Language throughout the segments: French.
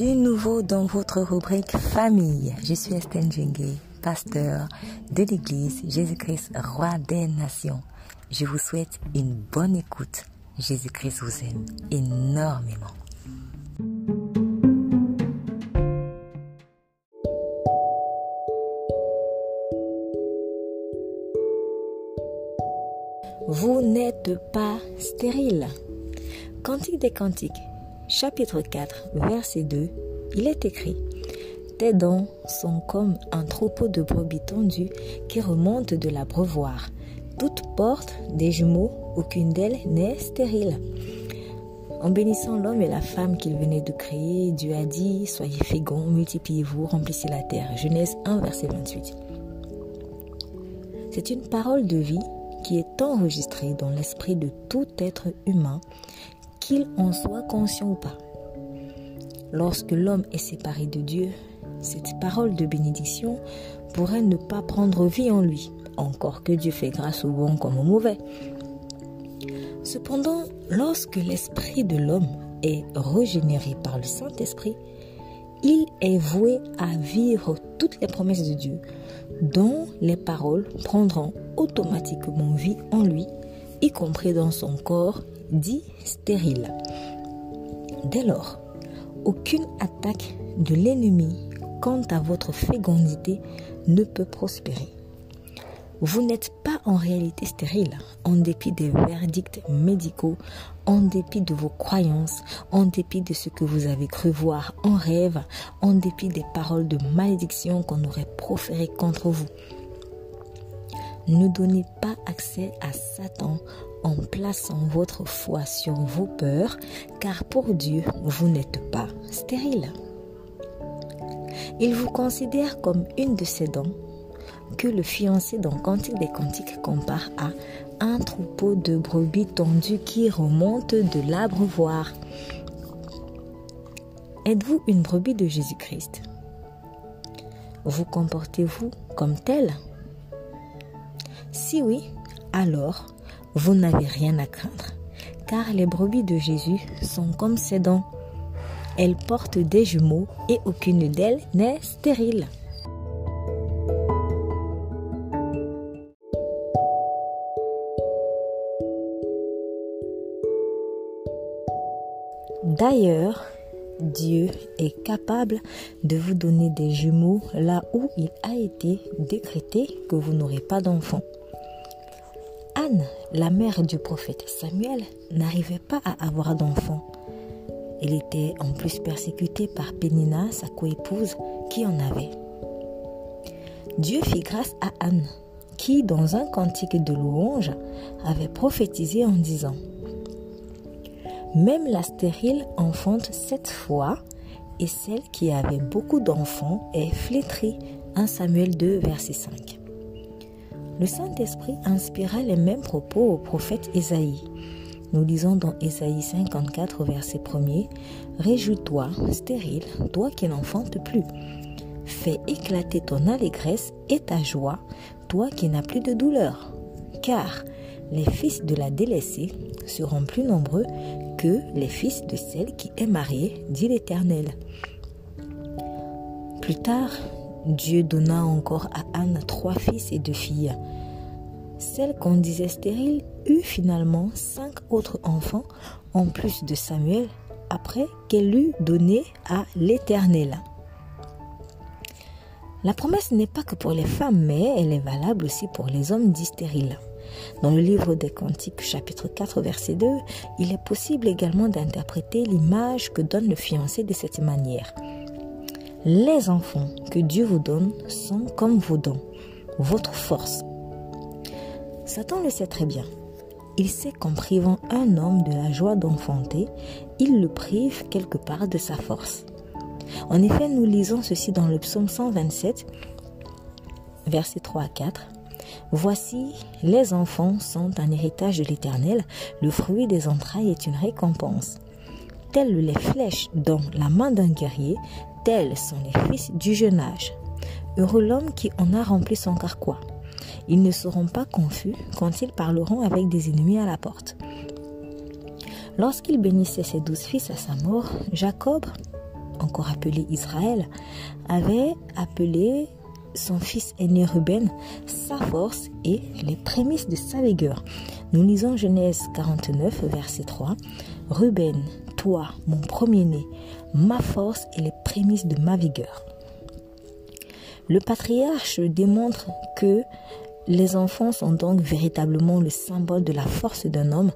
Nouveau dans votre rubrique famille. Je suis Estelle Djengue, pasteur de l'église Jésus-Christ, roi des nations. Je vous souhaite une bonne écoute. Jésus-Christ vous aime énormément. Vous n'êtes pas stérile. Cantique des Cantiques, chapitre 4, verset 2, il est écrit Tes dents sont comme un troupeau de brebis tendues qui remontent de l'abreuvoir. Toutes portent des jumeaux, aucune d'elles n'est stérile. En bénissant l'homme et la femme qu'il venait de créer, Dieu a dit Soyez féconds, multipliez-vous, remplissez la terre. Genèse 1, verset 28. C'est une parole de vie qui est enregistrée dans l'esprit de tout être humain qu'il en soit conscient ou pas. Lorsque l'homme est séparé de Dieu, cette parole de bénédiction pourrait ne pas prendre vie en lui, encore que Dieu fait grâce au bon comme au mauvais. Cependant, lorsque l'esprit de l'homme est régénéré par le Saint-Esprit, il est voué à vivre toutes les promesses de Dieu, dont les paroles prendront automatiquement vie en lui, y compris dans son corps dit stérile. Dès lors, aucune attaque de l'ennemi quant à votre fécondité ne peut prospérer. Vous n'êtes pas en réalité stérile, en dépit des verdicts médicaux, en dépit de vos croyances, en dépit de ce que vous avez cru voir en rêve, en dépit des paroles de malédiction qu'on aurait proférées contre vous. Ne donnez pas accès à Satan en plaçant votre foi sur vos peurs, car pour Dieu, vous n'êtes pas stérile. Il vous considère comme une de ses dents que le fiancé dans Cantique des Cantiques compare à un troupeau de brebis tendues qui remonte de l'abreuvoir. Êtes-vous une brebis de Jésus-Christ? Vous comportez-vous comme tel Si oui, alors vous n'avez rien à craindre, car les brebis de Jésus sont comme ses dents. Elles portent des jumeaux et aucune d'elles n'est stérile. D'ailleurs, Dieu est capable de vous donner des jumeaux là où il a été décrété que vous n'aurez pas d'enfants. La mère du prophète Samuel, n'arrivait pas à avoir d'enfants. Elle était en plus persécutée par Pénina, sa coépouse, qui en avait. Dieu fit grâce à Anne, qui, dans un cantique de louange, avait prophétisé en disant Même la stérile enfante sept fois, et celle qui avait beaucoup d'enfants est flétrie. 1 Samuel 2, verset 5 le Saint-Esprit inspira les mêmes propos au prophète Ésaïe. Nous lisons dans Ésaïe 54, verset 1er Réjouis-toi, stérile, toi qui n'enfantes plus. Fais éclater ton allégresse et ta joie, toi qui n'as plus de douleur. Car les fils de la délaissée seront plus nombreux que les fils de celle qui est mariée, dit l'Éternel. Plus tard, Dieu donna encore à Anne trois fils et deux filles. Celle qu'on disait stérile eut finalement cinq autres enfants en plus de Samuel après qu'elle eut donné à l'Éternel. La promesse n'est pas que pour les femmes, mais elle est valable aussi pour les hommes dits stériles. Dans le livre des Cantiques, chapitre 4, verset 2, il est possible également d'interpréter l'image que donne le fiancé de cette manière. Les enfants que Dieu vous donne sont comme vos dons, votre force. Satan le sait très bien. Il sait qu'en privant un homme de la joie d'enfanter, il le prive quelque part de sa force. En effet, nous lisons ceci dans le psaume 127, versets 3 à 4. Voici, les enfants sont un héritage de l'Éternel, le fruit des entrailles est une récompense. Telles les flèches dans la main d'un guerrier, tels sont les fils du jeune âge. Heureux l'homme qui en a rempli son carquois. Ils ne seront pas confus quand ils parleront avec des ennemis à la porte. Lorsqu'il bénissait ses douze fils à sa mort, Jacob encore appelé Israël, avait appelé son fils aîné Ruben sa force et les prémices de sa vigueur. Nous lisons Genèse 49, verset 3. Ruben, toi, mon premier-né, ma force et les prémices de ma vigueur. Le patriarche démontre que les enfants sont donc véritablement le symbole de la force d'un homme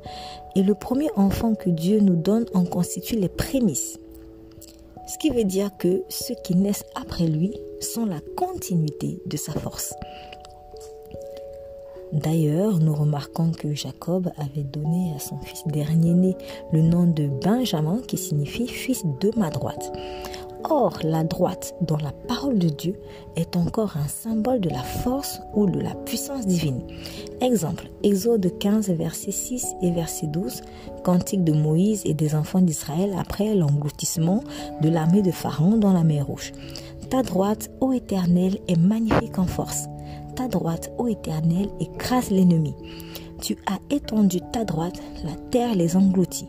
et le premier enfant que Dieu nous donne en constitue les prémices. Ce qui veut dire que ceux qui naissent après lui sont la continuité de sa force. D'ailleurs, nous remarquons que Jacob avait donné à son fils dernier-né le nom de Benjamin qui signifie fils de ma droite. Or, la droite dans la parole de Dieu est encore un symbole de la force ou de la puissance divine. Exemple, Exode 15, verset 6 et verset 12, cantique de Moïse et des enfants d'Israël après l'engloutissement de l'armée de Pharaon dans la mer Rouge. Ta droite, ô Éternel, est magnifique en force. Ta droite, ô Éternel, écrase l'ennemi. Tu as étendu ta droite, la terre les engloutit.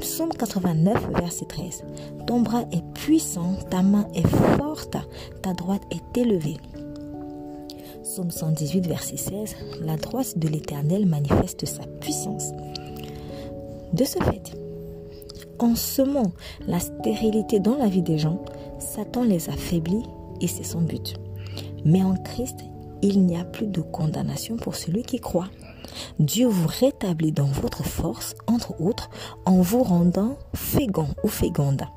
Psaume 89, verset 13. Ton bras est puissant, ta main est forte, ta droite est élevée. Psaume 118, verset 16. La droite de l'Éternel manifeste sa puissance. De ce fait, en semant la stérilité dans la vie des gens, Satan les affaiblit et c'est son but. Mais en Christ, il n'y a plus de condamnation pour celui qui croit. Dieu vous rétablit dans votre force, entre autres, en vous rendant fégon ou fégonda.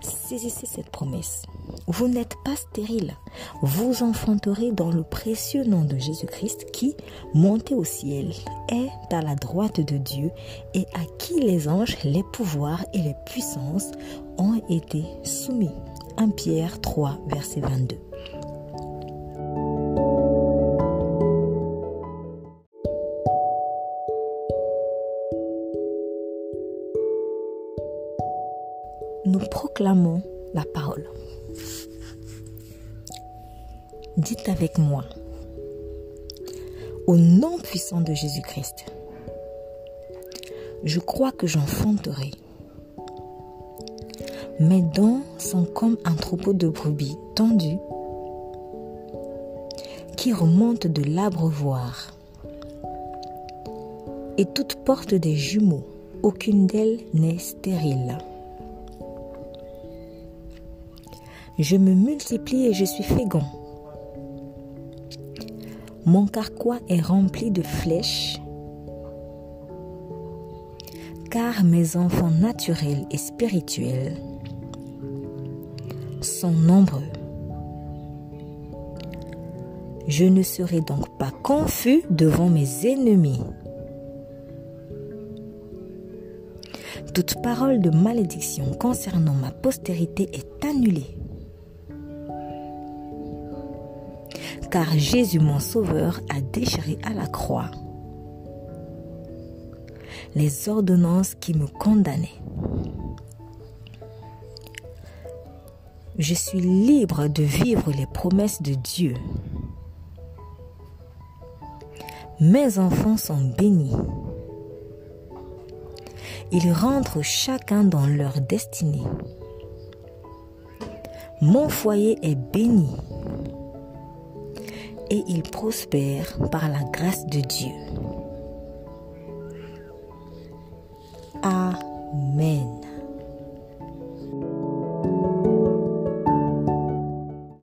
Saisissez cette promesse. Vous n'êtes pas stérile. Vous enfanterez dans le précieux nom de Jésus-Christ qui, monté au ciel, est à la droite de Dieu et à qui les anges, les pouvoirs et les puissances ont été soumis. 1 Pierre 3, verset 22. La parole. Dites avec moi, au nom puissant de Jésus-Christ, je crois que j'enfanterai. Mes dents sont comme un troupeau de brebis tendu qui remonte de l'abreuvoir. Et toutes portent des jumeaux, aucune d'elles n'est stérile. Je me multiplie et je suis fécond. Mon carquois est rempli de flèches, car mes enfants naturels et spirituels sont nombreux. Je ne serai donc pas confus devant mes ennemis. Toute parole de malédiction concernant ma postérité est annulée. Car Jésus mon Sauveur a déchiré à la croix les ordonnances qui me condamnaient. Je suis libre de vivre les promesses de Dieu. Mes enfants sont bénis. Ils rentrent chacun dans leur destinée. Mon foyer est béni et il prospère par la grâce de Dieu.